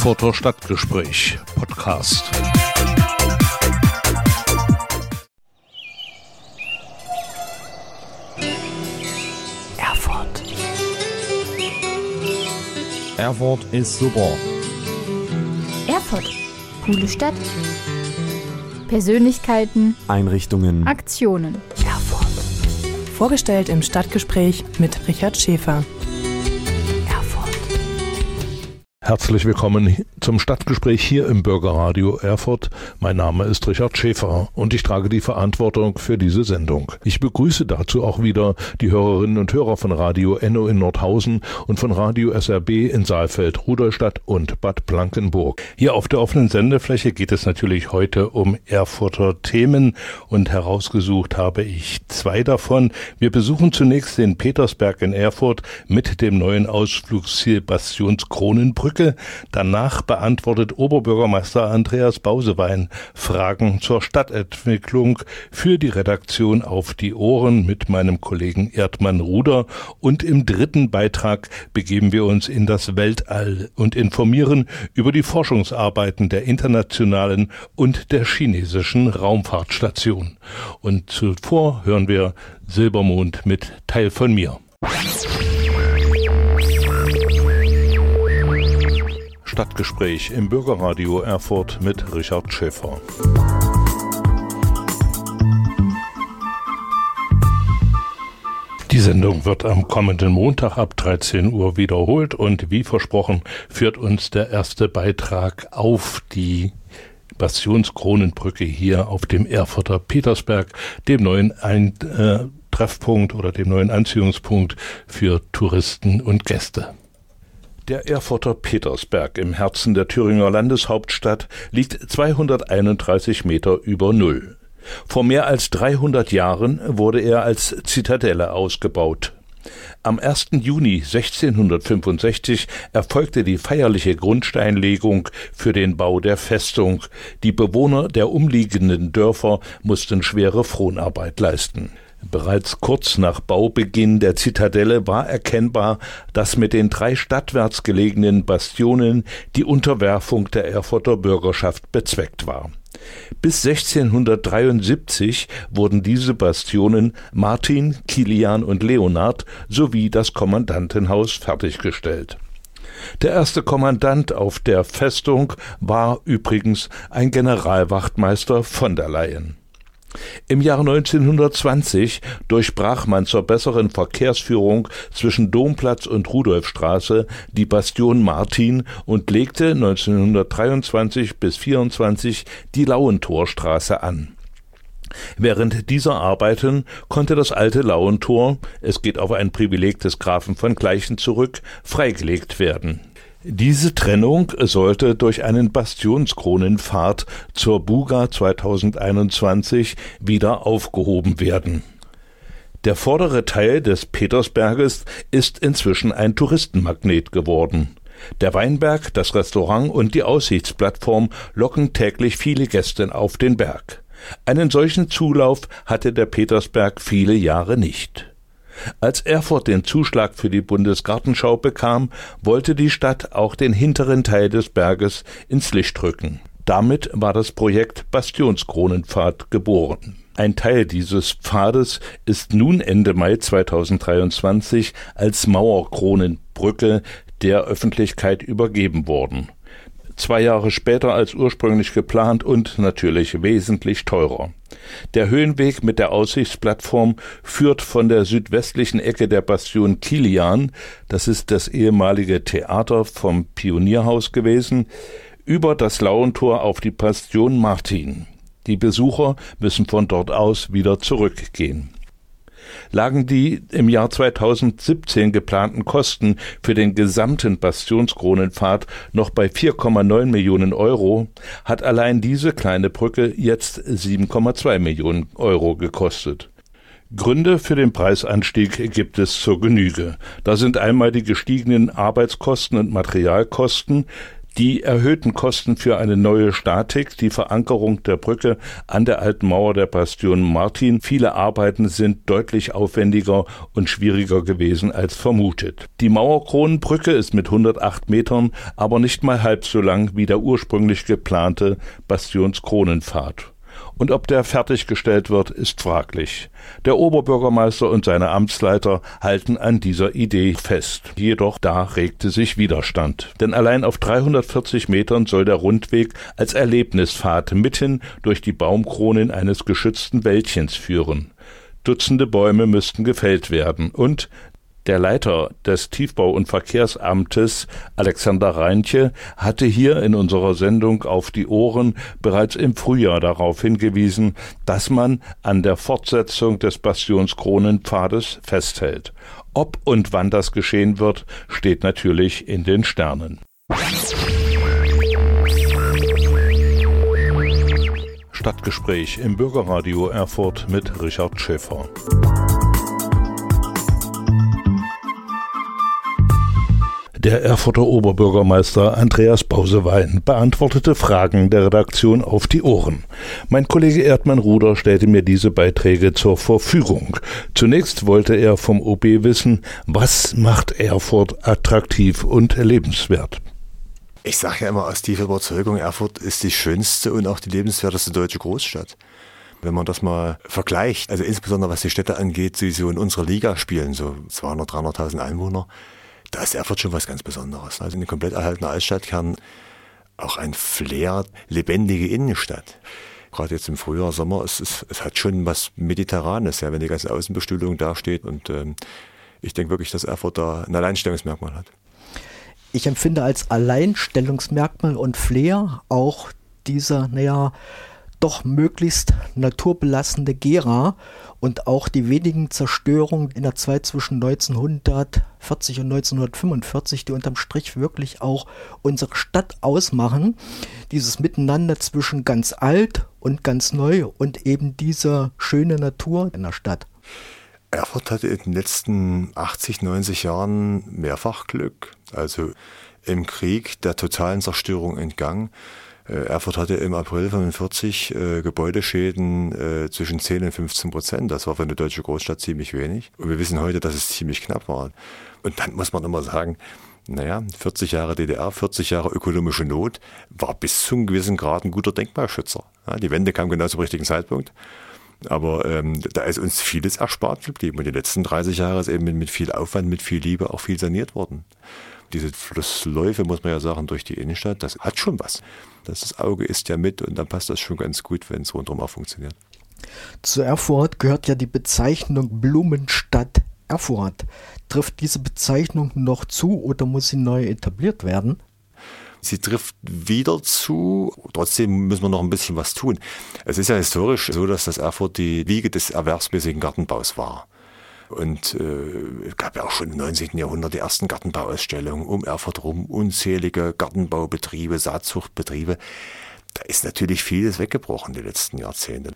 Erfurter Stadtgespräch Podcast. Erfurt. Erfurt ist super. Erfurt. Coole Stadt. Persönlichkeiten, Einrichtungen. Aktionen. Erfurt. Vorgestellt im Stadtgespräch mit Richard Schäfer. Herzlich willkommen zum Stadtgespräch hier im Bürgerradio Erfurt. Mein Name ist Richard Schäfer und ich trage die Verantwortung für diese Sendung. Ich begrüße dazu auch wieder die Hörerinnen und Hörer von Radio Enno in Nordhausen und von Radio SRB in Saalfeld, Rudolstadt und Bad Blankenburg. Hier auf der offenen Sendefläche geht es natürlich heute um Erfurter Themen und herausgesucht habe ich zwei davon. Wir besuchen zunächst den Petersberg in Erfurt mit dem neuen Ausflugsziel Bastions Kronenbrücke. Danach beantwortet Oberbürgermeister Andreas Bausewein Fragen zur Stadtentwicklung für die Redaktion auf die Ohren mit meinem Kollegen Erdmann Ruder. Und im dritten Beitrag begeben wir uns in das Weltall und informieren über die Forschungsarbeiten der internationalen und der chinesischen Raumfahrtstation. Und zuvor hören wir Silbermond mit Teil von mir. Stadtgespräch im Bürgerradio Erfurt mit Richard Schäfer. Die Sendung wird am kommenden Montag ab 13 Uhr wiederholt und wie versprochen führt uns der erste Beitrag auf die Bastionskronenbrücke hier auf dem Erfurter Petersberg, dem neuen Ein äh, Treffpunkt oder dem neuen Anziehungspunkt für Touristen und Gäste. Der Erfurter Petersberg im Herzen der Thüringer Landeshauptstadt liegt 231 Meter über Null. Vor mehr als 300 Jahren wurde er als Zitadelle ausgebaut. Am 1. Juni 1665 erfolgte die feierliche Grundsteinlegung für den Bau der Festung. Die Bewohner der umliegenden Dörfer mussten schwere Fronarbeit leisten. Bereits kurz nach Baubeginn der Zitadelle war erkennbar, dass mit den drei stadtwärts gelegenen Bastionen die Unterwerfung der Erfurter Bürgerschaft bezweckt war. Bis 1673 wurden diese Bastionen Martin, Kilian und Leonhard sowie das Kommandantenhaus fertiggestellt. Der erste Kommandant auf der Festung war übrigens ein Generalwachtmeister von der Leyen. Im Jahr 1920 durchbrach man zur besseren Verkehrsführung zwischen Domplatz und Rudolfstraße die Bastion Martin und legte 1923 bis 24 die Lauentorstraße an. Während dieser Arbeiten konnte das alte Lauentor, es geht auf ein Privileg des Grafen von Gleichen zurück, freigelegt werden. Diese Trennung sollte durch einen Bastionskronenpfad zur Buga 2021 wieder aufgehoben werden. Der vordere Teil des Petersberges ist inzwischen ein Touristenmagnet geworden. Der Weinberg, das Restaurant und die Aussichtsplattform locken täglich viele Gäste auf den Berg. Einen solchen Zulauf hatte der Petersberg viele Jahre nicht. Als Erfurt den Zuschlag für die Bundesgartenschau bekam, wollte die Stadt auch den hinteren Teil des Berges ins Licht rücken. Damit war das Projekt Bastionskronenpfad geboren. Ein Teil dieses Pfades ist nun Ende Mai 2023 als Mauerkronenbrücke der Öffentlichkeit übergeben worden. Zwei Jahre später als ursprünglich geplant und natürlich wesentlich teurer. Der Höhenweg mit der Aussichtsplattform führt von der südwestlichen Ecke der Bastion Kilian, das ist das ehemalige Theater vom Pionierhaus gewesen, über das Lauentor auf die Bastion Martin. Die Besucher müssen von dort aus wieder zurückgehen lagen die im Jahr 2017 geplanten Kosten für den gesamten Bastionskronenpfad noch bei 4,9 Millionen Euro, hat allein diese kleine Brücke jetzt 7,2 Millionen Euro gekostet. Gründe für den Preisanstieg gibt es zur Genüge. Da sind einmal die gestiegenen Arbeitskosten und Materialkosten, Die erhöhten Kosten für eine neue Statik, die Verankerung der Brücke an der alten Mauer der Bastion Martin, viele Arbeiten sind deutlich aufwendiger und schwieriger gewesen als vermutet. Die Mauerkronenbrücke ist mit 108 Metern aber nicht mal halb so lang wie der ursprünglich geplante Bastionskronenpfad und ob der fertiggestellt wird, ist fraglich. Der Oberbürgermeister und seine Amtsleiter halten an dieser Idee fest. Jedoch da regte sich Widerstand. Denn allein auf 340 Metern soll der Rundweg als Erlebnispfad mitten durch die Baumkronen eines geschützten Wäldchens führen. Dutzende Bäume müssten gefällt werden und der Leiter des Tiefbau- und Verkehrsamtes, Alexander Reinche, hatte hier in unserer Sendung auf die Ohren bereits im Frühjahr darauf hingewiesen, dass man an der Fortsetzung des Bastionskronenpfades festhält. Ob und wann das geschehen wird, steht natürlich in den Sternen. Stadtgespräch im Bürgerradio Erfurt mit Richard Schäfer. Der Erfurter Oberbürgermeister Andreas Bausewein beantwortete Fragen der Redaktion auf die Ohren. Mein Kollege Erdmann Ruder stellte mir diese Beiträge zur Verfügung. Zunächst wollte er vom OB wissen, was macht Erfurt attraktiv und lebenswert. Ich sage ja immer aus tiefer Überzeugung, Erfurt ist die schönste und auch die lebenswerteste deutsche Großstadt. Wenn man das mal vergleicht, also insbesondere was die Städte angeht, die so in unserer Liga spielen, so 200, 300.000 Einwohner, da ist Erfurt schon was ganz Besonderes. Also eine komplett erhaltene Altstadtkern, auch ein Flair, lebendige Innenstadt. Gerade jetzt im Frühjahr, Sommer, es, es, es hat schon was Mediterranes, ja, wenn die ganze Außenbestuhlung dasteht. Und ähm, ich denke wirklich, dass Erfurt da ein Alleinstellungsmerkmal hat. Ich empfinde als Alleinstellungsmerkmal und Flair auch dieser, naja, doch möglichst naturbelassene Gera und auch die wenigen Zerstörungen in der Zeit zwischen 1940 und 1945, die unterm Strich wirklich auch unsere Stadt ausmachen. Dieses Miteinander zwischen ganz alt und ganz neu und eben diese schöne Natur in der Stadt. Erfurt hatte in den letzten 80, 90 Jahren mehrfach Glück. Also im Krieg der totalen Zerstörung entgangen. Äh, Erfurt hatte im April 1945 äh, Gebäudeschäden äh, zwischen 10 und 15 Prozent. Das war für eine deutsche Großstadt ziemlich wenig. Und wir wissen heute, dass es ziemlich knapp war. Und dann muss man immer sagen, naja, 40 Jahre DDR, 40 Jahre ökonomische Not, war bis zu einem gewissen Grad ein guter Denkmalschützer. Ja, die Wende kam genau zum richtigen Zeitpunkt. Aber ähm, da ist uns vieles erspart geblieben. Und die letzten 30 Jahre ist eben mit, mit viel Aufwand, mit viel Liebe auch viel saniert worden. Diese Flussläufe, muss man ja sagen, durch die Innenstadt, das hat schon was. Das Auge ist ja mit und dann passt das schon ganz gut, wenn es rundherum auch funktioniert. Zu Erfurt gehört ja die Bezeichnung Blumenstadt Erfurt. Trifft diese Bezeichnung noch zu oder muss sie neu etabliert werden? Sie trifft wieder zu. Trotzdem müssen wir noch ein bisschen was tun. Es ist ja historisch so, dass das Erfurt die Wiege des erwerbsmäßigen Gartenbaus war. Und äh, gab ja auch schon im 19. Jahrhundert die ersten Gartenbauausstellungen um Erfurt rum, unzählige Gartenbaubetriebe, Saatzuchtbetriebe. Da ist natürlich vieles weggebrochen die letzten Jahrzehnte.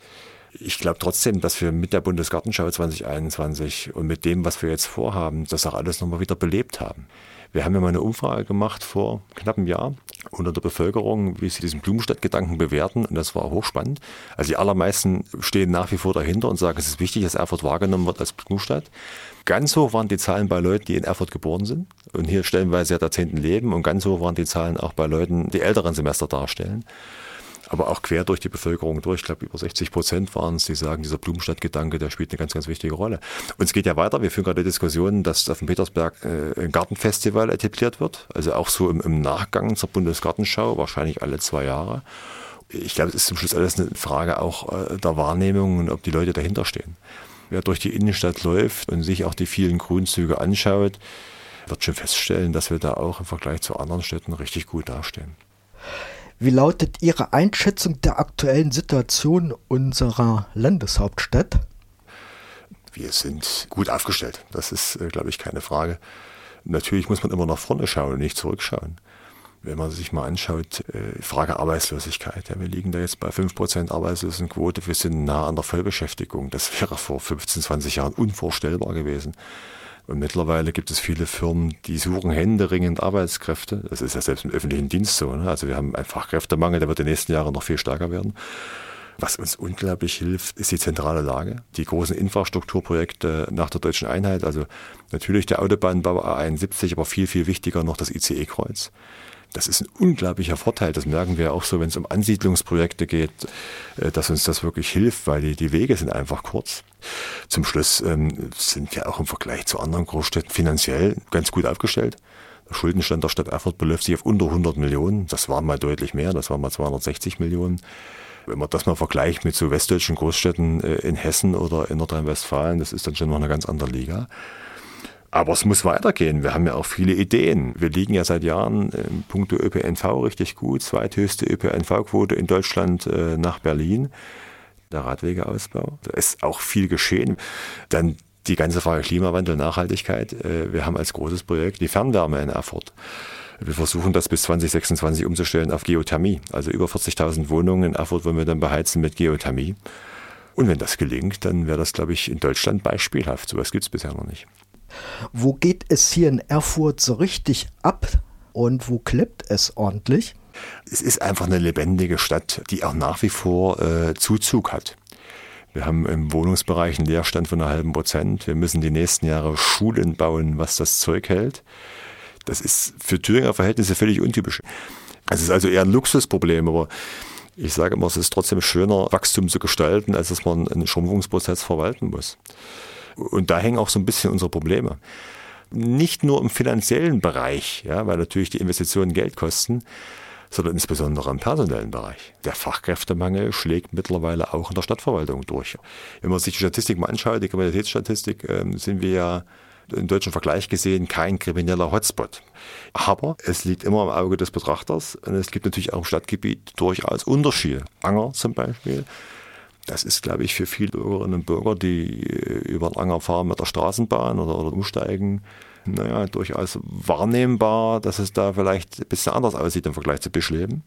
Ich glaube trotzdem, dass wir mit der Bundesgartenschau 2021 und mit dem, was wir jetzt vorhaben, das auch alles nochmal wieder belebt haben. Wir haben ja mal eine Umfrage gemacht vor knapp einem Jahr unter der Bevölkerung, wie sie diesen Blumenstadtgedanken bewerten und das war hochspannend. Also die allermeisten stehen nach wie vor dahinter und sagen, es ist wichtig, dass Erfurt wahrgenommen wird als Blumenstadt. Ganz hoch waren die Zahlen bei Leuten, die in Erfurt geboren sind und hier stellenweise Jahrzehnten leben und ganz hoch waren die Zahlen auch bei Leuten, die älteren Semester darstellen aber auch quer durch die Bevölkerung durch. Ich glaube, über 60 Prozent waren es, die sagen, dieser Blumenstadtgedanke, der spielt eine ganz, ganz wichtige Rolle. Und es geht ja weiter. Wir führen gerade Diskussionen, dass auf dem Petersberg äh, ein Gartenfestival etabliert wird. Also auch so im, im Nachgang zur Bundesgartenschau, wahrscheinlich alle zwei Jahre. Ich glaube, es ist zum Schluss alles eine Frage auch äh, der Wahrnehmung und ob die Leute dahinter stehen. Wer durch die Innenstadt läuft und sich auch die vielen Grünzüge anschaut, wird schon feststellen, dass wir da auch im Vergleich zu anderen Städten richtig gut dastehen. Wie lautet Ihre Einschätzung der aktuellen Situation unserer Landeshauptstadt? Wir sind gut aufgestellt. Das ist, äh, glaube ich, keine Frage. Natürlich muss man immer nach vorne schauen und nicht zurückschauen. Wenn man sich mal anschaut, äh, Frage Arbeitslosigkeit. Ja, wir liegen da jetzt bei 5% Arbeitslosenquote. Wir sind nah an der Vollbeschäftigung. Das wäre vor 15, 20 Jahren unvorstellbar gewesen. Und mittlerweile gibt es viele Firmen, die suchen händeringend Arbeitskräfte. Das ist ja selbst im öffentlichen Dienst so. Ne? Also wir haben einen Fachkräftemangel, der wird in den nächsten Jahren noch viel stärker werden. Was uns unglaublich hilft, ist die zentrale Lage. Die großen Infrastrukturprojekte nach der deutschen Einheit, also natürlich der Autobahnbau A71, aber viel, viel wichtiger noch das ICE-Kreuz. Das ist ein unglaublicher Vorteil. Das merken wir auch so, wenn es um Ansiedlungsprojekte geht, äh, dass uns das wirklich hilft, weil die, Wege sind einfach kurz. Zum Schluss ähm, sind wir auch im Vergleich zu anderen Großstädten finanziell ganz gut aufgestellt. Der Schuldenstand der Stadt Erfurt beläuft sich auf unter 100 Millionen. Das waren mal deutlich mehr, das waren mal 260 Millionen. Wenn man das mal vergleicht mit so westdeutschen Großstädten äh, in Hessen oder in Nordrhein-Westfalen, das ist dann schon noch eine ganz andere Liga. Aber es muss weitergehen. Wir haben ja auch viele Ideen. Wir liegen ja seit Jahren im puncto ÖPNV richtig gut. Zweithöchste ÖPNV-Quote in Deutschland äh, nach Berlin. Der Radwegeausbau. Da ist auch viel geschehen. Dann die ganze Frage Klimawandel, Nachhaltigkeit. Äh, wir haben als großes Projekt die Fernwärme in Erfurt. Wir versuchen das bis 2026 umzustellen auf Geothermie. Also über 40.000 Wohnungen in Erfurt wollen wir dann beheizen mit Geothermie. Und wenn das gelingt, dann wäre das, glaube ich, in Deutschland beispielhaft. So etwas gibt es bisher noch nicht. Wo geht es hier in Erfurt so richtig ab und wo klippt es ordentlich? Es ist einfach eine lebendige Stadt, die auch nach wie vor äh, Zuzug hat. Wir haben im Wohnungsbereich einen Leerstand von einer halben Prozent. Wir müssen die nächsten Jahre Schulen bauen, was das Zeug hält. Das ist für Thüringer Verhältnisse völlig untypisch. Es ist also eher ein Luxusproblem, aber ich sage immer, es ist trotzdem schöner, Wachstum zu gestalten, als dass man einen Schrumpfungsprozess verwalten muss. Und da hängen auch so ein bisschen unsere Probleme. Nicht nur im finanziellen Bereich, ja, weil natürlich die Investitionen Geld kosten, sondern insbesondere im personellen Bereich. Der Fachkräftemangel schlägt mittlerweile auch in der Stadtverwaltung durch. Wenn man sich die Statistik mal anschaut, die Kriminalitätsstatistik, äh, sind wir ja im deutschen Vergleich gesehen kein krimineller Hotspot. Aber es liegt immer im Auge des Betrachters und es gibt natürlich auch im Stadtgebiet durchaus Unterschiede. Anger zum Beispiel. Das ist, glaube ich, für viele Bürgerinnen und Bürger, die äh, über den Anger fahren mit der Straßenbahn oder, oder umsteigen, naja, durchaus wahrnehmbar, dass es da vielleicht ein bisschen anders aussieht im Vergleich zu Bischleben.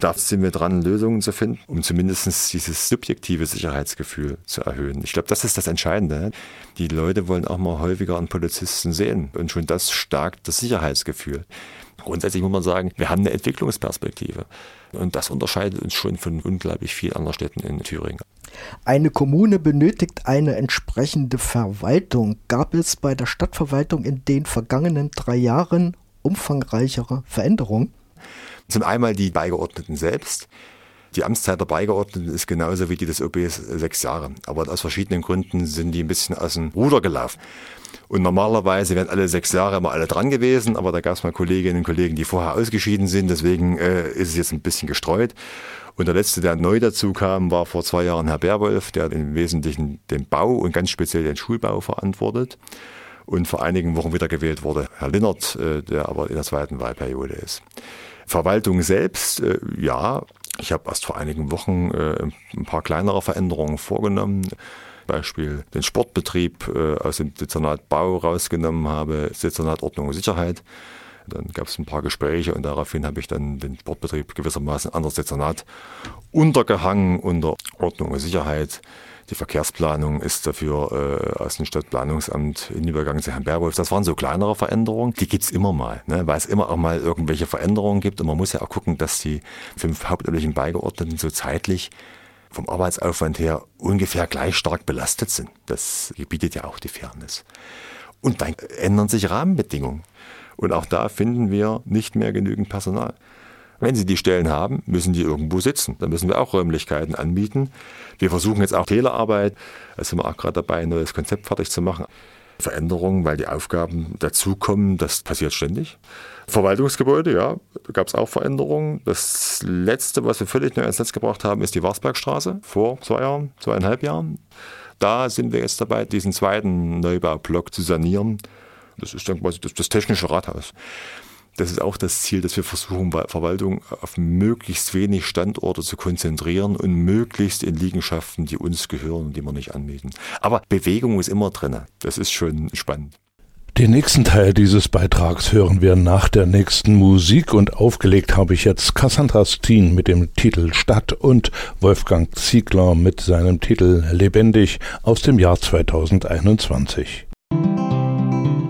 Da sind wir dran, Lösungen zu finden, um zumindest dieses subjektive Sicherheitsgefühl zu erhöhen. Ich glaube, das ist das Entscheidende. Die Leute wollen auch mal häufiger einen Polizisten sehen. Und schon das stärkt das Sicherheitsgefühl. Grundsätzlich muss man sagen, wir haben eine Entwicklungsperspektive. Und das unterscheidet uns schon von unglaublich vielen anderen Städten in Thüringen. Eine Kommune benötigt eine entsprechende Verwaltung. Gab es bei der Stadtverwaltung in den vergangenen drei Jahren umfangreichere Veränderungen? Zum einmal die Beigeordneten selbst. Die Amtszeit der Beigeordneten ist genauso wie die des OBs sechs Jahre. Aber aus verschiedenen Gründen sind die ein bisschen aus dem Ruder gelaufen. Und normalerweise wären alle sechs Jahre immer alle dran gewesen, aber da gab es mal Kolleginnen und Kollegen, die vorher ausgeschieden sind. Deswegen äh, ist es jetzt ein bisschen gestreut. Und der letzte, der neu dazu kam, war vor zwei Jahren Herr Berwolf, der im Wesentlichen den Bau und ganz speziell den Schulbau verantwortet. Und vor einigen Wochen wieder gewählt wurde Herr Linnert, äh, der aber in der zweiten Wahlperiode ist. Verwaltung selbst, äh, ja, ich habe erst vor einigen Wochen äh, ein paar kleinere Veränderungen vorgenommen. Beispiel den Sportbetrieb äh, aus dem Dezernat Bau rausgenommen habe, Dezernat Ordnung und Sicherheit. Dann gab es ein paar Gespräche und daraufhin habe ich dann den Sportbetrieb gewissermaßen an das Dezernat untergehangen unter Ordnung und Sicherheit. Die Verkehrsplanung ist dafür äh, aus dem Stadtplanungsamt in Übergang zu Herrn Berwolf. Das waren so kleinere Veränderungen, die gibt's immer mal, ne? weil es immer auch mal irgendwelche Veränderungen gibt. Und man muss ja auch gucken, dass die fünf hauptamtlichen Beigeordneten so zeitlich vom Arbeitsaufwand her ungefähr gleich stark belastet sind. Das gebietet ja auch die Fairness. Und dann ändern sich Rahmenbedingungen. Und auch da finden wir nicht mehr genügend Personal. Wenn Sie die Stellen haben, müssen die irgendwo sitzen. Dann müssen wir auch Räumlichkeiten anbieten. Wir versuchen jetzt auch Telearbeit. Da sind wir auch gerade dabei, ein neues Konzept fertig zu machen. Veränderungen, weil die Aufgaben dazukommen, das passiert ständig. Verwaltungsgebäude, ja, da gab es auch Veränderungen. Das letzte, was wir völlig neu ins Netz gebracht haben, ist die Warsbergstraße vor zwei Jahren, zweieinhalb Jahren. Da sind wir jetzt dabei, diesen zweiten Neubaublock zu sanieren. Das ist dann quasi das, das technische Rathaus. Das ist auch das Ziel, dass wir versuchen, Verwaltung auf möglichst wenig Standorte zu konzentrieren und möglichst in Liegenschaften, die uns gehören, die wir nicht anmieten. Aber Bewegung ist immer drin. Das ist schon spannend. Den nächsten Teil dieses Beitrags hören wir nach der nächsten Musik und aufgelegt habe ich jetzt Cassandra Steen mit dem Titel Stadt und Wolfgang Ziegler mit seinem Titel Lebendig aus dem Jahr 2021.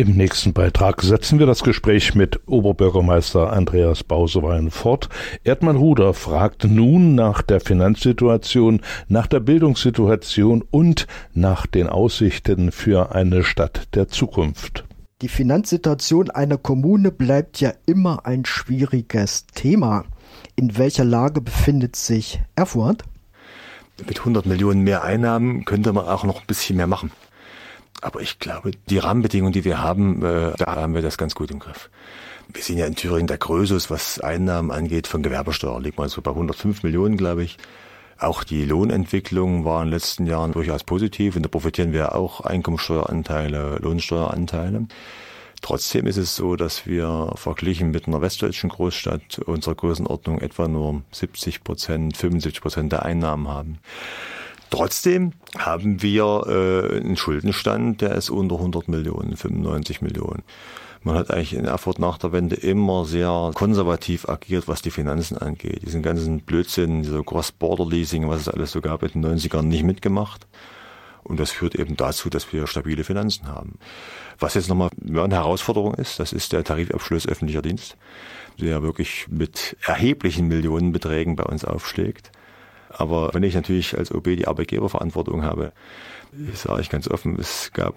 Im nächsten Beitrag setzen wir das Gespräch mit Oberbürgermeister Andreas Bausewein fort. Erdmann Ruder fragt nun nach der Finanzsituation, nach der Bildungssituation und nach den Aussichten für eine Stadt der Zukunft. Die Finanzsituation einer Kommune bleibt ja immer ein schwieriges Thema. In welcher Lage befindet sich Erfurt? Mit 100 Millionen mehr Einnahmen könnte man auch noch ein bisschen mehr machen. Aber ich glaube, die Rahmenbedingungen, die wir haben, äh, da haben wir das ganz gut im Griff. Wir sind ja in Thüringen der Größus, was Einnahmen angeht von Gewerbesteuer. Liegt man so bei 105 Millionen, glaube ich. Auch die Lohnentwicklung war in den letzten Jahren durchaus positiv und da profitieren wir auch Einkommensteueranteile, Lohnsteueranteile. Trotzdem ist es so, dass wir verglichen mit einer westdeutschen Großstadt unserer Größenordnung etwa nur 70 Prozent, 75 Prozent der Einnahmen haben. Trotzdem haben wir äh, einen Schuldenstand, der ist unter 100 Millionen, 95 Millionen. Man hat eigentlich in Erfurt nach der Wende immer sehr konservativ agiert, was die Finanzen angeht. Diesen ganzen Blödsinn, so Cross-Border-Leasing, was es alles so gab in den 90ern, nicht mitgemacht. Und das führt eben dazu, dass wir stabile Finanzen haben. Was jetzt nochmal eine Herausforderung ist, das ist der Tarifabschluss öffentlicher Dienst, der wirklich mit erheblichen Millionenbeträgen bei uns aufschlägt. Aber wenn ich natürlich als OB die Arbeitgeberverantwortung habe, sage ich ganz offen, es gab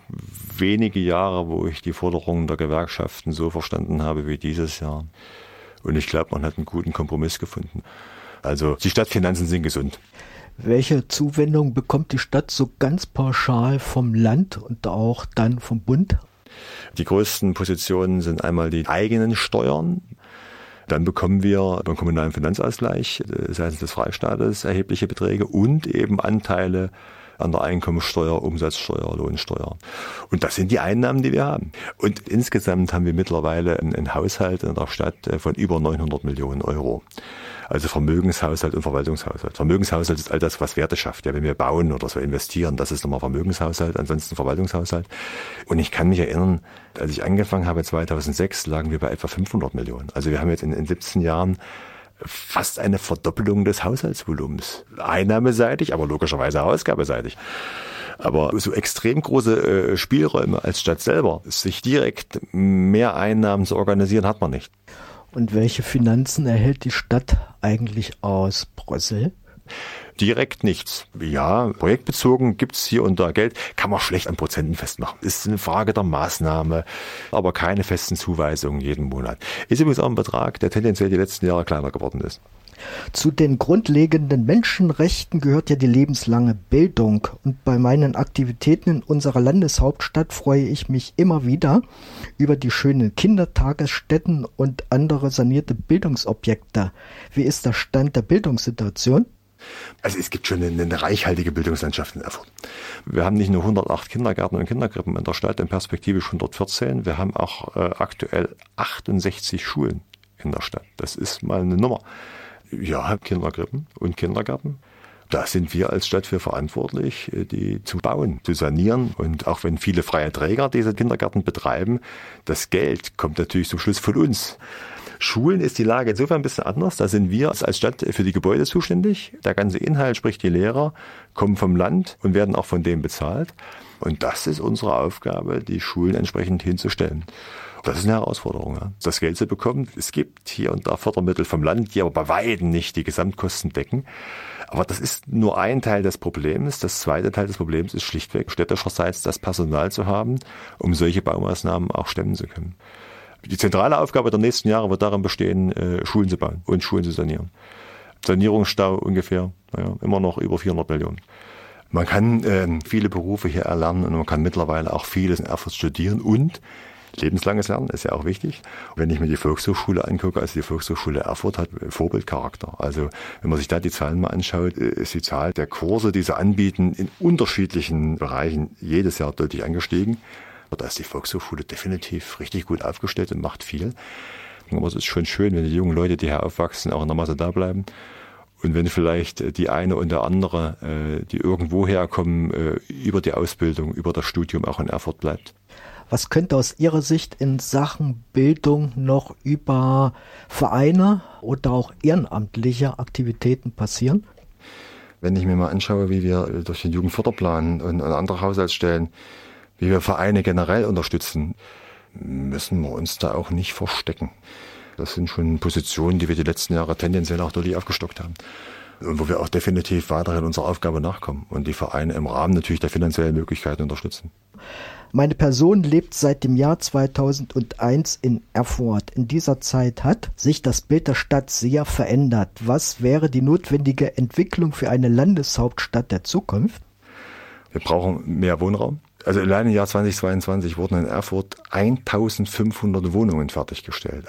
wenige Jahre, wo ich die Forderungen der Gewerkschaften so verstanden habe wie dieses Jahr. Und ich glaube, man hat einen guten Kompromiss gefunden. Also die Stadtfinanzen sind gesund. Welche Zuwendung bekommt die Stadt so ganz pauschal vom Land und auch dann vom Bund? Die größten Positionen sind einmal die eigenen Steuern. Dann bekommen wir beim kommunalen Finanzausgleich äh, seitens des Freistaates erhebliche Beträge und eben Anteile an der Einkommensteuer, Umsatzsteuer, Lohnsteuer. Und das sind die Einnahmen, die wir haben. Und insgesamt haben wir mittlerweile einen Haushalt in der Stadt äh, von über 900 Millionen Euro. Also Vermögenshaushalt und Verwaltungshaushalt. Vermögenshaushalt ist all das, was Werte schafft. Ja, wenn wir bauen oder so investieren, das ist nochmal Vermögenshaushalt, ansonsten Verwaltungshaushalt. Und ich kann mich erinnern, als ich angefangen habe 2006, lagen wir bei etwa 500 Millionen. Also wir haben jetzt in, in 17 Jahren fast eine Verdoppelung des Haushaltsvolumens. Einnahmeseitig, aber logischerweise ausgabeseitig. Aber so extrem große äh, Spielräume als Stadt selber, sich direkt mehr Einnahmen zu organisieren, hat man nicht. Und welche Finanzen erhält die Stadt eigentlich aus Brüssel? Direkt nichts. Ja, projektbezogen gibt's hier und da Geld, kann man schlecht an Prozenten festmachen. Ist eine Frage der Maßnahme, aber keine festen Zuweisungen jeden Monat. Ist übrigens auch ein Betrag, der tendenziell die letzten Jahre kleiner geworden ist. Zu den grundlegenden Menschenrechten gehört ja die lebenslange Bildung. Und bei meinen Aktivitäten in unserer Landeshauptstadt freue ich mich immer wieder über die schönen Kindertagesstätten und andere sanierte Bildungsobjekte. Wie ist der Stand der Bildungssituation? Also es gibt schon eine, eine, reichhaltige Bildungslandschaft in Erfurt. Wir haben nicht nur 108 Kindergärten und Kinderkrippen in der Stadt, in perspektivisch 114. Wir haben auch äh, aktuell 68 Schulen in der Stadt. Das ist mal eine Nummer. Ja, Kinderkrippen und Kindergärten. Da sind wir als Stadt für verantwortlich, äh, die zu bauen, zu sanieren. Und auch wenn viele freie Träger diese Kindergärten betreiben, das Geld kommt natürlich zum Schluss von uns. Schulen ist die Lage insofern ein bisschen anders. Da sind wir als Stadt für die Gebäude zuständig. Der ganze Inhalt, sprich die Lehrer, kommen vom Land und werden auch von dem bezahlt. Und das ist unsere Aufgabe, die Schulen entsprechend hinzustellen. Das ist eine Herausforderung, ja. das Geld zu bekommen. Es gibt hier und da Fördermittel vom Land, die aber bei Weitem nicht die Gesamtkosten decken. Aber das ist nur ein Teil des Problems. Das zweite Teil des Problems ist schlichtweg städtischerseits das Personal zu haben, um solche Baumaßnahmen auch stemmen zu können. Die zentrale Aufgabe der nächsten Jahre wird darin bestehen, äh, Schulen zu bauen und Schulen zu sanieren. Sanierungsstau ungefähr, naja, immer noch über 400 Millionen. Man kann äh, viele Berufe hier erlernen und man kann mittlerweile auch vieles in Erfurt studieren und Lebenslanges Lernen ist ja auch wichtig. wenn ich mir die Volkshochschule angucke, also die Volkshochschule Erfurt hat Vorbildcharakter. Also wenn man sich da die Zahlen mal anschaut, äh, ist die Zahl der Kurse, die sie anbieten, in unterschiedlichen Bereichen jedes Jahr deutlich angestiegen. Da ist die Volkshochschule definitiv richtig gut aufgestellt und macht viel. Aber es ist schon schön, wenn die jungen Leute, die hier aufwachsen, auch in der Masse da bleiben Und wenn vielleicht die eine und der andere, äh, die irgendwo herkommen, äh, über die Ausbildung, über das Studium auch in Erfurt bleibt. Was könnte aus Ihrer Sicht in Sachen Bildung noch über Vereine oder auch ehrenamtliche Aktivitäten passieren? Wenn ich mir mal anschaue, wie wir durch den Jugendförderplan und andere Haushaltsstellen, wie wir Vereine generell unterstützen, müssen wir uns da auch nicht verstecken. Das sind schon Positionen, die wir die letzten Jahre tendenziell auch deutlich aufgestockt haben. Und wo wir auch definitiv weiterhin unserer Aufgabe nachkommen und die Vereine im Rahmen natürlich der finanziellen Möglichkeiten unterstützen. Meine Person lebt seit dem Jahr 2001 in Erfurt. In dieser Zeit hat sich das Bild der Stadt sehr verändert. Was wäre die notwendige Entwicklung für eine Landeshauptstadt der Zukunft? Wir brauchen mehr Wohnraum. Also allein im Jahr 2022 wurden in Erfurt 1500 Wohnungen fertiggestellt.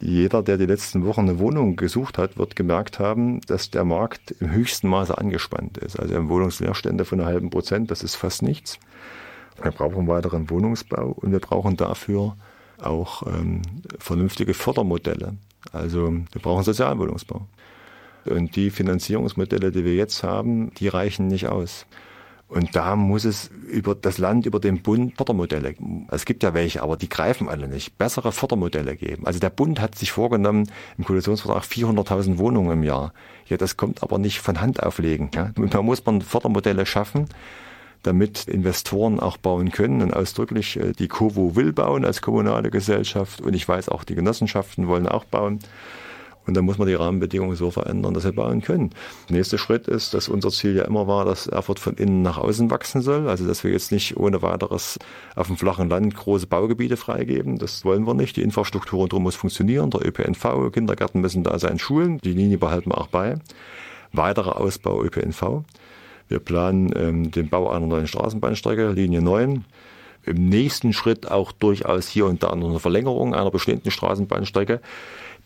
Jeder, der die letzten Wochen eine Wohnung gesucht hat, wird gemerkt haben, dass der Markt im höchsten Maße angespannt ist. Also im Wohnungsleerstände von einer halben Prozent, das ist fast nichts. Wir brauchen weiteren Wohnungsbau und wir brauchen dafür auch ähm, vernünftige Fördermodelle. Also wir brauchen Sozialwohnungsbau. Und die Finanzierungsmodelle, die wir jetzt haben, die reichen nicht aus. Und da muss es über das Land, über den Bund Fördermodelle, es gibt ja welche, aber die greifen alle nicht, bessere Fördermodelle geben. Also der Bund hat sich vorgenommen, im Koalitionsvertrag 400.000 Wohnungen im Jahr. Ja, das kommt aber nicht von Hand auflegen. Ja. Und da muss man Fördermodelle schaffen, damit Investoren auch bauen können und ausdrücklich äh, die Covo will bauen als kommunale Gesellschaft und ich weiß auch die Genossenschaften wollen auch bauen. Und dann muss man die Rahmenbedingungen so verändern, dass wir bauen können. Der nächste Schritt ist, dass unser Ziel ja immer war, dass Erfurt von innen nach außen wachsen soll. Also, dass wir jetzt nicht ohne weiteres auf dem flachen Land große Baugebiete freigeben. Das wollen wir nicht. Die Infrastruktur drum muss funktionieren. Der ÖPNV, Kindergärten müssen da sein, Schulen. Die Linie behalten wir auch bei. Weiterer Ausbau ÖPNV. Wir planen ähm, den Bau einer neuen Straßenbahnstrecke, Linie 9 im nächsten Schritt auch durchaus hier und da eine Verlängerung einer bestehenden Straßenbahnstrecke.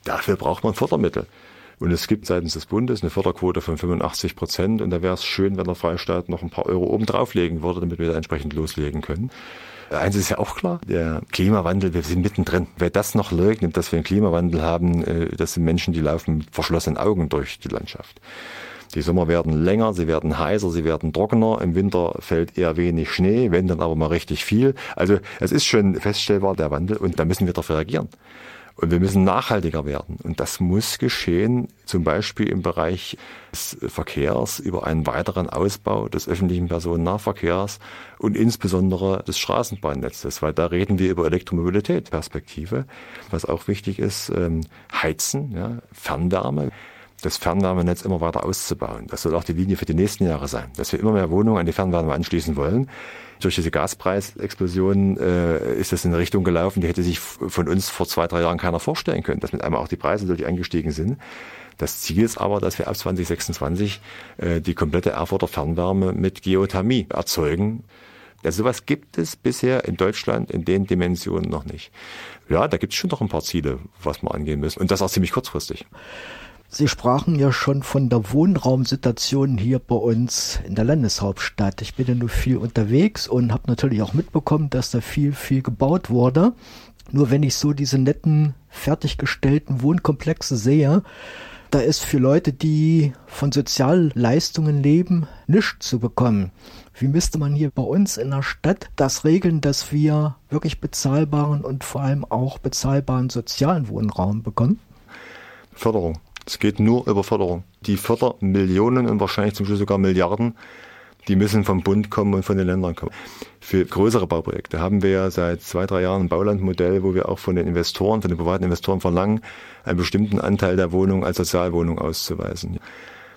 Dafür braucht man Fördermittel. Und es gibt seitens des Bundes eine Förderquote von 85 Prozent. Und da wäre es schön, wenn der Freistaat noch ein paar Euro oben drauflegen würde, damit wir da entsprechend loslegen können. Eins ist ja auch klar, der Klimawandel, wir sind mittendrin. Wer das noch leugnet, dass wir einen Klimawandel haben, äh, das sind Menschen, die laufen mit verschlossenen Augen durch die Landschaft. Die Sommer werden länger, sie werden heißer, sie werden trockener. Im Winter fällt eher wenig Schnee, wenn dann aber mal richtig viel. Also es ist schon feststellbar der Wandel und da müssen wir darauf reagieren. Und wir müssen nachhaltiger werden. Und das muss geschehen, zum Beispiel im Bereich des Verkehrs über einen weiteren Ausbau des öffentlichen Personennahverkehrs und insbesondere des Straßenbahnnetzes, weil da reden wir über Elektromobilität Perspektive. Was auch wichtig ist, ähm, Heizen, ja, Fernwärme das Fernwärmenetz immer weiter auszubauen. Das soll auch die Linie für die nächsten Jahre sein, dass wir immer mehr Wohnungen an die Fernwärme anschließen wollen durch diese Gaspreisexplosion äh, ist das in eine Richtung gelaufen, die hätte sich von uns vor zwei, drei Jahren keiner vorstellen können, dass mit einmal auch die Preise deutlich angestiegen sind. Das Ziel ist aber, dass wir ab 2026 äh, die komplette Erfurter Fernwärme mit Geothermie erzeugen. Also sowas gibt es bisher in Deutschland in den Dimensionen noch nicht. Ja, da gibt es schon noch ein paar Ziele, was wir angehen müssen. Und das auch ziemlich kurzfristig. Sie sprachen ja schon von der Wohnraumsituation hier bei uns in der Landeshauptstadt. Ich bin ja nur viel unterwegs und habe natürlich auch mitbekommen, dass da viel, viel gebaut wurde. Nur wenn ich so diese netten, fertiggestellten Wohnkomplexe sehe, da ist für Leute, die von Sozialleistungen leben, nichts zu bekommen. Wie müsste man hier bei uns in der Stadt das regeln, dass wir wirklich bezahlbaren und vor allem auch bezahlbaren sozialen Wohnraum bekommen? Förderung. Es geht nur über Förderung. Die Fördermillionen und wahrscheinlich zum Schluss sogar Milliarden, die müssen vom Bund kommen und von den Ländern kommen. Für größere Bauprojekte haben wir ja seit zwei, drei Jahren ein Baulandmodell, wo wir auch von den Investoren, von den privaten Investoren verlangen, einen bestimmten Anteil der Wohnung als Sozialwohnung auszuweisen.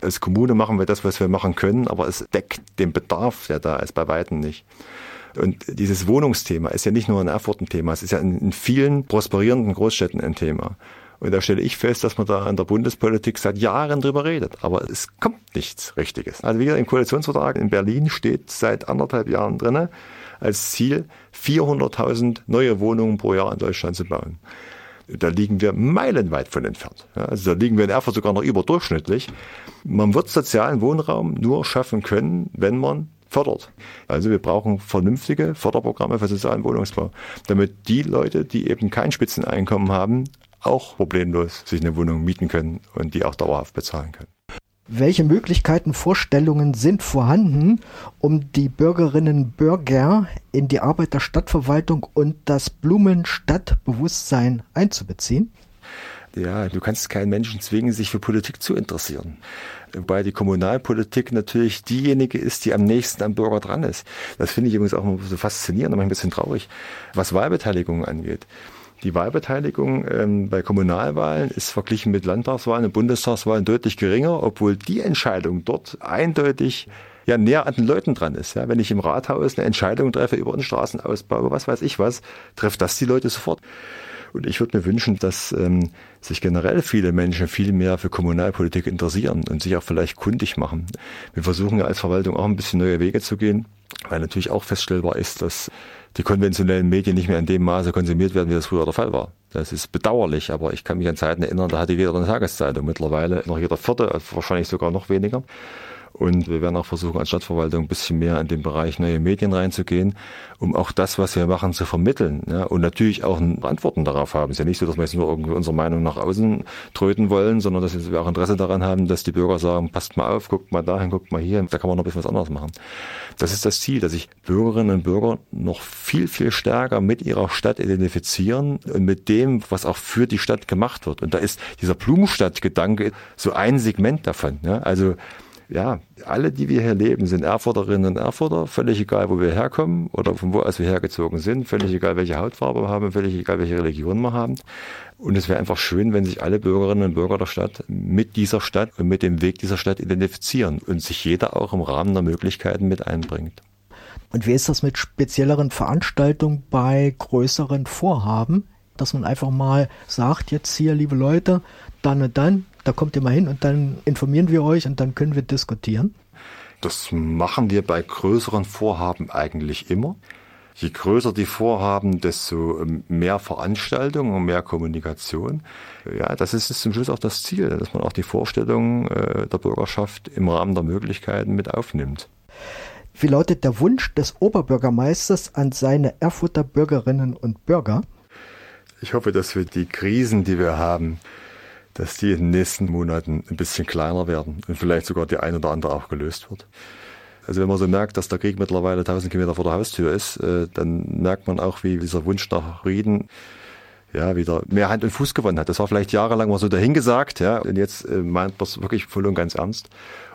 Als Kommune machen wir das, was wir machen können, aber es deckt den Bedarf, der da ist, bei Weitem nicht. Und dieses Wohnungsthema ist ja nicht nur ein Erfurt ein Thema, es ist ja in vielen prosperierenden Großstädten ein Thema. Und da stelle ich fest, dass man da in der Bundespolitik seit Jahren drüber redet. Aber es kommt nichts Richtiges. Also wie gesagt, im Koalitionsvertrag in Berlin steht seit anderthalb Jahren drinne als Ziel, 400.000 neue Wohnungen pro Jahr in Deutschland zu bauen. Da liegen wir meilenweit von entfernt. also da liegen wir in Erfurt sogar noch überdurchschnittlich. Man wird sozialen Wohnraum nur schaffen können, wenn man fördert. Also wir brauchen vernünftige Förderprogramme für sozialen Wohnungsbau, damit die Leute, die eben kein Spitzeneinkommen haben, auch problemlos sich eine Wohnung mieten können und die auch dauerhaft bezahlen können. welche Möglichkeiten, Vorstellungen sind vorhanden, um die Bürgerinnen und Bürger in die Arbeit der Stadtverwaltung und das Blumenstadtbewusstsein einzubeziehen? Ja, du kannst keinen Menschen zwingen, sich für Politik zu interessieren. Wobei die Kommunalpolitik natürlich diejenige ist, die am nächsten am Bürger dran ist. Das finde ich übrigens auch so faszinierend, aber ein bisschen traurig, was Wahlbeteiligung angeht. Die Wahlbeteiligung ähm, bei Kommunalwahlen ist verglichen mit Landtagswahlen und Bundestagswahlen deutlich geringer, obwohl die Entscheidung dort eindeutig ja näher an den Leuten dran ist. Ja, wenn ich im Rathaus eine Entscheidung treffe über einen Straßenausbau, was weiß ich was, trifft das die Leute sofort. Und ich würde mir wünschen, dass ähm, sich generell viele Menschen viel mehr für Kommunalpolitik interessieren und sich auch vielleicht kundig machen. Wir versuchen ja als Verwaltung auch ein bisschen neue Wege zu gehen, weil natürlich auch feststellbar ist, dass die konventionellen Medien nicht mehr in dem Maße konsumiert werden, wie das früher der Fall war. Das ist bedauerlich, aber ich kann mich an Zeiten erinnern, da hatte jeder eine Tageszeitung. Mittlerweile noch jeder vierte, wahrscheinlich sogar noch weniger. Und wir werden auch versuchen, als Stadtverwaltung ein bisschen mehr in den Bereich neue Medien reinzugehen, um auch das, was wir machen, zu vermitteln. Ja, und natürlich auch Antworten darauf haben. Es ist ja nicht so, dass wir jetzt nur irgendwie unsere Meinung nach außen tröten wollen, sondern dass wir auch Interesse daran haben, dass die Bürger sagen, passt mal auf, guckt mal dahin, guckt mal hier, da kann man noch ein bisschen was anderes machen. Das ist das Ziel, dass sich Bürgerinnen und Bürger noch viel, viel stärker mit ihrer Stadt identifizieren und mit dem, was auch für die Stadt gemacht wird. Und da ist dieser Blumenstadt-Gedanke so ein Segment davon. Ja? Also ja, alle, die wir hier leben, sind Erfurterinnen und Erfurter, völlig egal, wo wir herkommen oder von wo aus wir hergezogen sind, völlig egal, welche Hautfarbe wir haben, völlig egal, welche Religion wir haben. Und es wäre einfach schön, wenn sich alle Bürgerinnen und Bürger der Stadt mit dieser Stadt und mit dem Weg dieser Stadt identifizieren und sich jeder auch im Rahmen der Möglichkeiten mit einbringt. Und wie ist das mit spezielleren Veranstaltungen bei größeren Vorhaben? Dass man einfach mal sagt, jetzt hier, liebe Leute, dann und dann da kommt ihr mal hin und dann informieren wir euch und dann können wir diskutieren? Das machen wir bei größeren Vorhaben eigentlich immer. Je größer die Vorhaben, desto ähm, mehr Veranstaltungen und mehr Kommunikation. Ja, das ist zum Schluss auch das Ziel, dass man auch die Vorstellungen äh, der Bürgerschaft im Rahmen der Möglichkeiten mit aufnimmt. Wie lautet der Wunsch des Oberbürgermeisters an seine Erfurter Bürgerinnen und Bürger? Ich hoffe, dass wir die Krisen, die wir haben, dass die in den nächsten Monaten ein bisschen kleiner werden und vielleicht sogar die ein oder andere auch gelöst wird. Also wenn man so merkt, dass der Krieg mittlerweile 1000 Kilometer vor der Haustür ist, äh, dann merkt man auch, wie dieser Wunsch nach Frieden ja, wieder mehr Hand und Fuß gewonnen hat. Das war vielleicht jahrelang mal so dahingesagt, ja, und jetzt äh, meint man es wirklich voll und ganz ernst.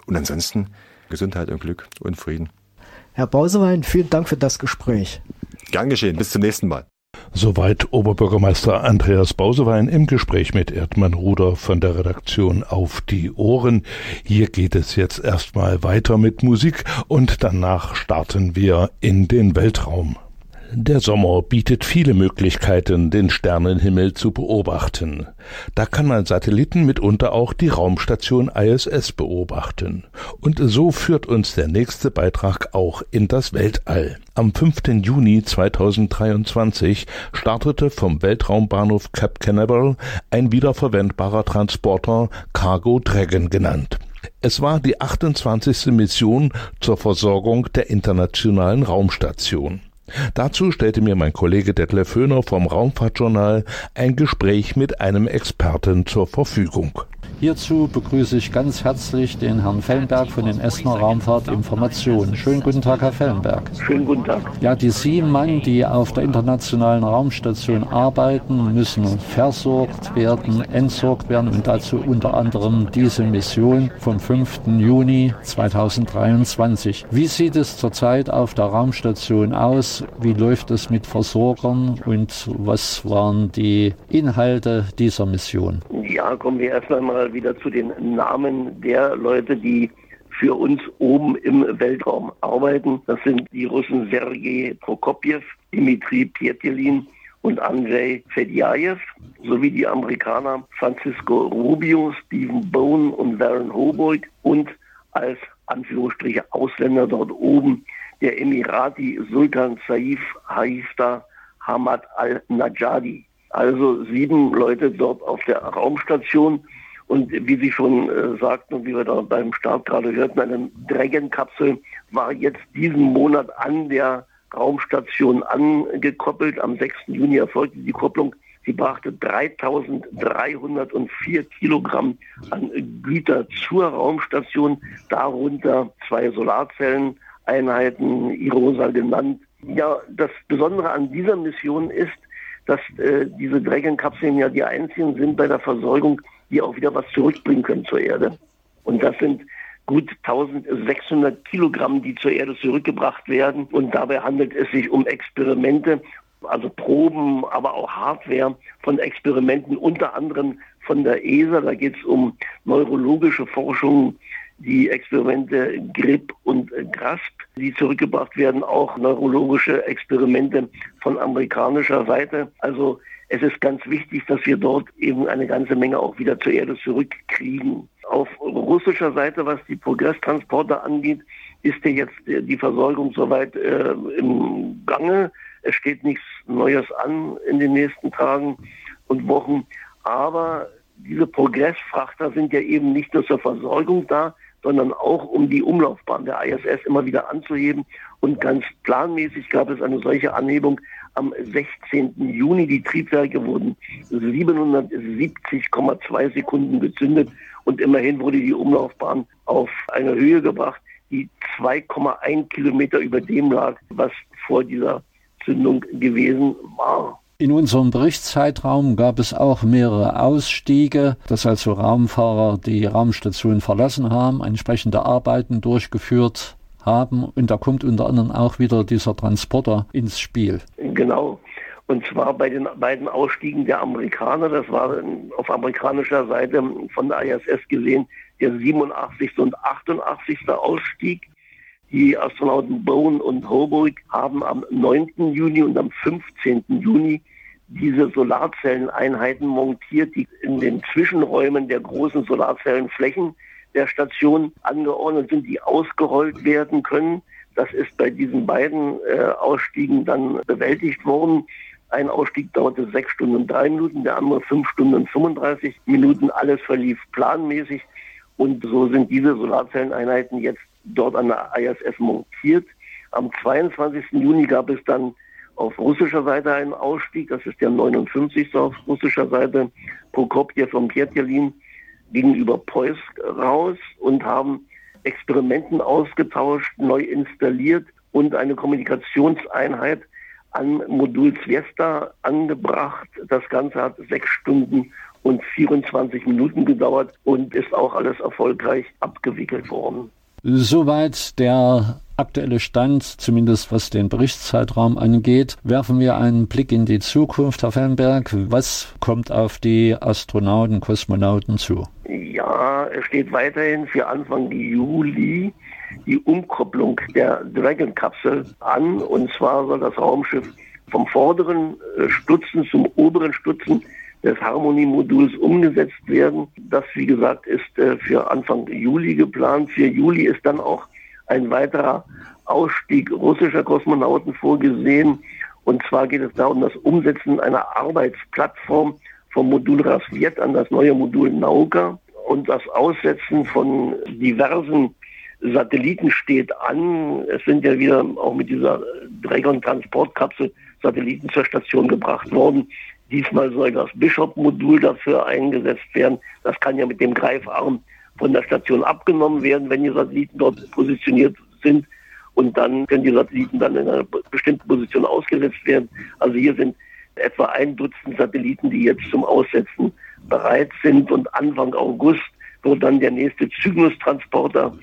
Und ansonsten Gesundheit und Glück und Frieden. Herr Bausewein, vielen Dank für das Gespräch. Gern geschehen. Bis zum nächsten Mal. Soweit Oberbürgermeister Andreas Bausewein im Gespräch mit Erdmann Ruder von der Redaktion Auf die Ohren. Hier geht es jetzt erstmal weiter mit Musik und danach starten wir in den Weltraum. Der Sommer bietet viele Möglichkeiten, den Sternenhimmel zu beobachten. Da kann man Satelliten mitunter auch die Raumstation ISS beobachten. Und so führt uns der nächste Beitrag auch in das Weltall. Am 5. Juni 2023 startete vom Weltraumbahnhof Cap Canaveral ein wiederverwendbarer Transporter Cargo Dragon genannt. Es war die 28. Mission zur Versorgung der internationalen Raumstation. Dazu stellte mir mein Kollege Detlef Höhner vom Raumfahrtjournal ein Gespräch mit einem Experten zur Verfügung. Hierzu begrüße ich ganz herzlich den Herrn Fellenberg von den Essener Raumfahrtinformationen. Schönen guten Tag, Herr Fellenberg. Schönen guten Tag. Ja, die sieben Mann, die auf der internationalen Raumstation arbeiten, müssen versorgt werden, entsorgt werden und dazu unter anderem diese Mission vom 5. Juni 2023. Wie sieht es zurzeit auf der Raumstation aus? Wie läuft es mit Versorgern und was waren die Inhalte dieser Mission? Ja, kommen wir erst einmal mal wieder zu den Namen der Leute, die für uns oben im Weltraum arbeiten. Das sind die Russen Sergei Prokopjew, Dmitri Pietelin und Andrei Fedyaev sowie die Amerikaner Francisco Rubio, Stephen Bone und Warren Hoboyd und als Anführungsstriche Ausländer dort oben der Emirati Sultan Saif Haifta Hamad al-Najadi. Also sieben Leute dort auf der Raumstation und wie Sie schon äh, sagten und wie wir da beim Start gerade hörten, eine Dragon-Kapsel war jetzt diesen Monat an der Raumstation angekoppelt. Am 6. Juni erfolgte die Kopplung Sie brachte 3304 Kilogramm an Güter zur Raumstation, darunter zwei Solarzelleneinheiten, IROSA genannt. Ja, das Besondere an dieser Mission ist, dass äh, diese Dragon-Kapseln ja die einzigen sind bei der Versorgung, die auch wieder was zurückbringen können zur Erde. Und das sind gut 1600 Kilogramm, die zur Erde zurückgebracht werden. Und dabei handelt es sich um Experimente, also Proben, aber auch Hardware von Experimenten, unter anderem von der ESA. Da geht es um neurologische Forschung, die Experimente GRIP und GRASP, die zurückgebracht werden, auch neurologische Experimente von amerikanischer Seite. Also es ist ganz wichtig, dass wir dort eben eine ganze Menge auch wieder zur Erde zurückkriegen. Auf russischer Seite, was die Progresstransporter angeht, ist ja jetzt die Versorgung soweit äh, im Gange. Es steht nichts Neues an in den nächsten Tagen und Wochen. Aber diese Progressfrachter sind ja eben nicht nur zur Versorgung da, sondern auch um die Umlaufbahn der ISS immer wieder anzuheben. Und ganz planmäßig gab es eine solche Anhebung am 16. Juni. Die Triebwerke wurden 770,2 Sekunden gezündet und immerhin wurde die Umlaufbahn auf eine Höhe gebracht, die 2,1 Kilometer über dem lag, was vor dieser Zündung gewesen war. In unserem Berichtszeitraum gab es auch mehrere Ausstiege, dass also Raumfahrer die Raumstation verlassen haben, entsprechende Arbeiten durchgeführt haben und da kommt unter anderem auch wieder dieser Transporter ins Spiel. Genau. Und zwar bei den beiden Ausstiegen der Amerikaner, das war auf amerikanischer Seite von der ISS gesehen der 87. und 88. Ausstieg. Die Astronauten Bowen und Holbrook haben am 9. Juni und am 15. Juni diese Solarzelleneinheiten montiert, die in den Zwischenräumen der großen Solarzellenflächen der Station angeordnet sind, die ausgerollt werden können. Das ist bei diesen beiden äh, Ausstiegen dann bewältigt worden. Ein Ausstieg dauerte sechs Stunden und drei Minuten, der andere fünf Stunden und 35 Minuten. Alles verlief planmäßig. Und so sind diese Solarzelleneinheiten jetzt dort an der ISS montiert. Am 22. Juni gab es dann auf russischer Seite einen Ausstieg, das ist der 59. auf russischer Seite, Prokopjew und Pjetjelin gegenüber Poisk raus und haben Experimenten ausgetauscht, neu installiert und eine Kommunikationseinheit an Modul Zviesta angebracht. Das Ganze hat sechs Stunden und 24 Minuten gedauert und ist auch alles erfolgreich abgewickelt worden. Soweit der aktuelle Stand, zumindest was den Berichtszeitraum angeht. Werfen wir einen Blick in die Zukunft, Herr Fernberg. Was kommt auf die Astronauten, Kosmonauten zu? Ja, es steht weiterhin für Anfang Juli die Umkopplung der Dragon-Kapsel an. Und zwar soll das Raumschiff vom vorderen äh, Stutzen zum oberen Stutzen des Harmonie-Moduls umgesetzt werden. Das, wie gesagt, ist äh, für Anfang Juli geplant. Für Juli ist dann auch ein weiterer Ausstieg russischer Kosmonauten vorgesehen. Und zwar geht es da um das Umsetzen einer Arbeitsplattform vom Modul Rasviet an das neue Modul Nauka. Und das Aussetzen von diversen Satelliten steht an. Es sind ja wieder auch mit dieser Dragon-Transportkapsel Satelliten zur Station gebracht worden. Diesmal soll das Bishop-Modul dafür eingesetzt werden. Das kann ja mit dem Greifarm von der Station abgenommen werden, wenn die Satelliten dort positioniert sind. Und dann können die Satelliten dann in einer bestimmten Position ausgesetzt werden. Also hier sind etwa ein Dutzend Satelliten, die jetzt zum Aussetzen bereit sind. Und Anfang August wird dann der nächste Cygnus-Transporter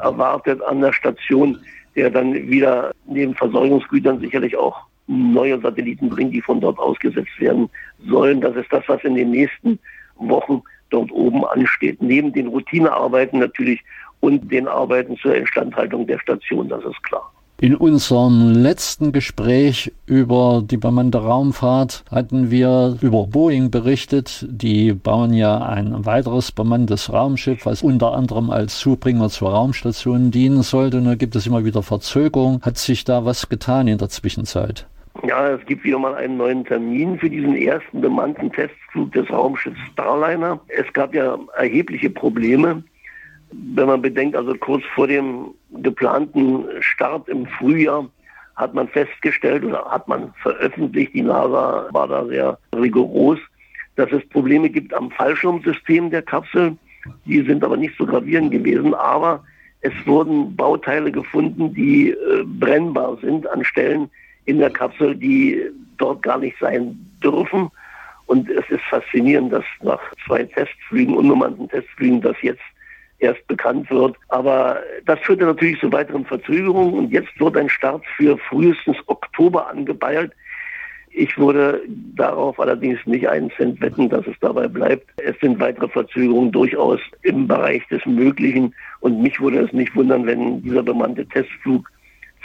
erwartet an der Station, der dann wieder neben Versorgungsgütern sicherlich auch neue Satelliten bringt, die von dort ausgesetzt werden sollen. Das ist das, was in den nächsten Wochen dort oben ansteht. Neben den Routinearbeiten natürlich und den Arbeiten zur Instandhaltung der Station, das ist klar. In unserem letzten Gespräch über die bemannte Raumfahrt hatten wir über Boeing berichtet. Die bauen ja ein weiteres bemanntes Raumschiff, was unter anderem als Zubringer zur Raumstation dienen sollte. Und da gibt es immer wieder Verzögerungen. Hat sich da was getan in der Zwischenzeit? Ja, es gibt wieder mal einen neuen Termin für diesen ersten bemannten Testflug des Raumschiffs Starliner. Es gab ja erhebliche Probleme, wenn man bedenkt, also kurz vor dem geplanten Start im Frühjahr hat man festgestellt oder hat man veröffentlicht, die NASA war da sehr rigoros, dass es Probleme gibt am Fallschirmsystem der Kapsel. Die sind aber nicht so gravierend gewesen, aber es wurden Bauteile gefunden, die äh, brennbar sind an Stellen in der Kapsel, die dort gar nicht sein dürfen. Und es ist faszinierend, dass nach zwei Testflügen, unbemannten Testflügen, das jetzt erst bekannt wird. Aber das führte natürlich zu weiteren Verzögerungen und jetzt wird ein Start für frühestens Oktober angepeilt. Ich würde darauf allerdings nicht einen Cent wetten, dass es dabei bleibt. Es sind weitere Verzögerungen durchaus im Bereich des Möglichen und mich würde es nicht wundern, wenn dieser bemannte Testflug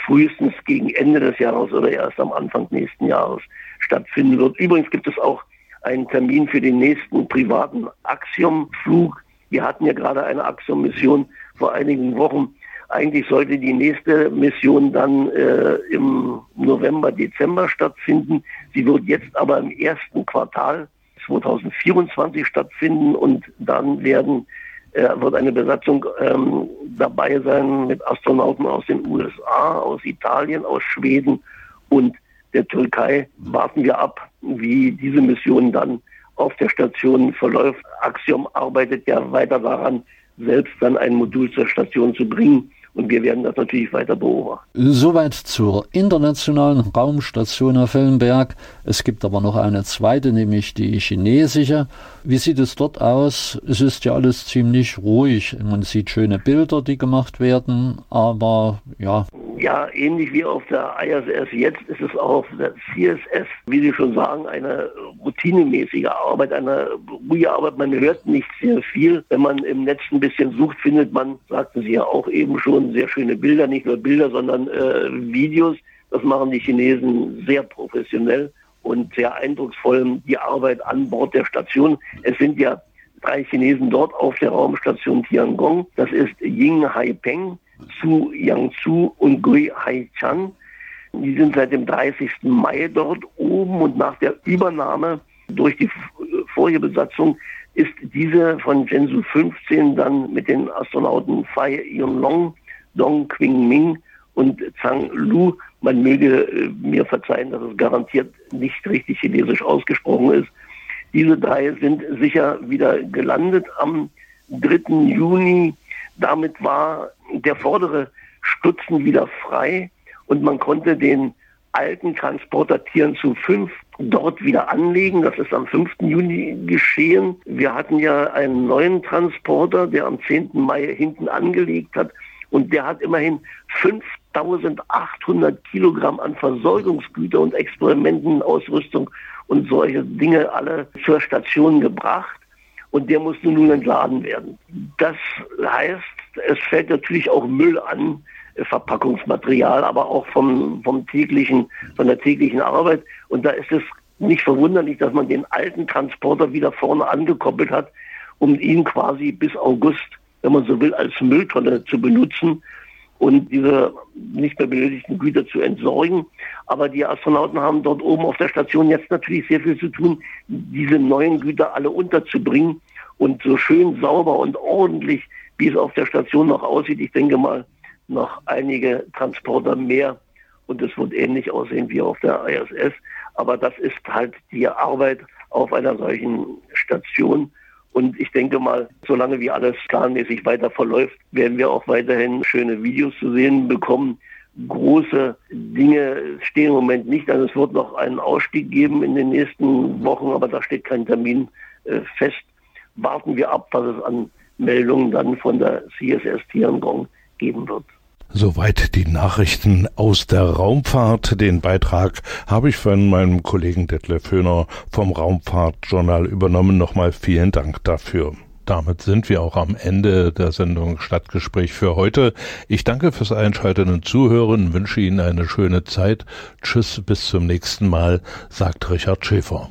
frühestens gegen Ende des Jahres oder erst am Anfang nächsten Jahres stattfinden wird. Übrigens gibt es auch einen Termin für den nächsten privaten Axiom-Flug. Wir hatten ja gerade eine Axiom-Mission vor einigen Wochen. Eigentlich sollte die nächste Mission dann äh, im November, Dezember stattfinden. Sie wird jetzt aber im ersten Quartal 2024 stattfinden und dann werden äh, wird eine Besatzung ähm, dabei sein mit Astronauten aus den USA, aus Italien, aus Schweden und der Türkei. Warten wir ab, wie diese Mission dann auf der Station verläuft. Axiom arbeitet ja weiter daran, selbst dann ein Modul zur Station zu bringen. Und wir werden das natürlich weiter beobachten. Soweit zur internationalen Raumstation auf Fellenberg. Es gibt aber noch eine zweite, nämlich die chinesische. Wie sieht es dort aus? Es ist ja alles ziemlich ruhig. Man sieht schöne Bilder, die gemacht werden, aber ja, ja, ähnlich wie auf der ISS jetzt ist es auch auf der CSS, wie Sie schon sagen, eine routinemäßige Arbeit, eine ruhige Arbeit. Man hört nicht sehr viel. Wenn man im Netz ein bisschen sucht, findet man, sagten Sie ja auch eben schon, sehr schöne Bilder, nicht nur Bilder, sondern äh, Videos. Das machen die Chinesen sehr professionell und sehr eindrucksvoll, die Arbeit an Bord der Station. Es sind ja drei Chinesen dort auf der Raumstation Tiangong. Das ist Ying Haipeng, Su Yangzu und Gui Haichan. Die sind seit dem 30. Mai dort oben und nach der Übernahme durch die vorige Besatzung ist diese von Gensu 15 dann mit den Astronauten Fai Yunlong, Dong Qingming und Zhang Lu, man möge äh, mir verzeihen, dass es garantiert nicht richtig chinesisch ausgesprochen ist. Diese drei sind sicher wieder gelandet am 3. Juni. Damit war der vordere Stutzen wieder frei und man konnte den alten Transporter Tieren zu 5 dort wieder anlegen. Das ist am 5. Juni geschehen. Wir hatten ja einen neuen Transporter, der am 10. Mai hinten angelegt hat und der hat immerhin 5800 Kilogramm an Versorgungsgüter und Experimentenausrüstung und solche Dinge alle zur Station gebracht und der musste nun entladen werden. Das heißt, es fällt natürlich auch Müll an, äh, Verpackungsmaterial, aber auch vom, vom täglichen, von der täglichen Arbeit. Und da ist es nicht verwunderlich, dass man den alten Transporter wieder vorne angekoppelt hat, um ihn quasi bis August, wenn man so will, als Mülltonne zu benutzen und diese nicht mehr benötigten Güter zu entsorgen. Aber die Astronauten haben dort oben auf der Station jetzt natürlich sehr viel zu tun, diese neuen Güter alle unterzubringen und so schön sauber und ordentlich wie es auf der Station noch aussieht. Ich denke mal, noch einige Transporter mehr und es wird ähnlich aussehen wie auf der ISS. Aber das ist halt die Arbeit auf einer solchen Station. Und ich denke mal, solange wie alles planmäßig weiter verläuft, werden wir auch weiterhin schöne Videos zu sehen bekommen. Große Dinge stehen im Moment nicht. Also es wird noch einen Ausstieg geben in den nächsten Wochen, aber da steht kein Termin äh, fest. Warten wir ab, was es an Meldungen dann von der CSS Tiangong geben wird. Soweit die Nachrichten aus der Raumfahrt. Den Beitrag habe ich von meinem Kollegen Detlef Höhner vom Raumfahrtjournal übernommen. Nochmal vielen Dank dafür. Damit sind wir auch am Ende der Sendung Stadtgespräch für heute. Ich danke fürs Einschalten und Zuhören, wünsche Ihnen eine schöne Zeit. Tschüss, bis zum nächsten Mal, sagt Richard Schäfer.